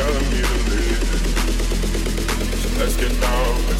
telling me to leave. So let's get down.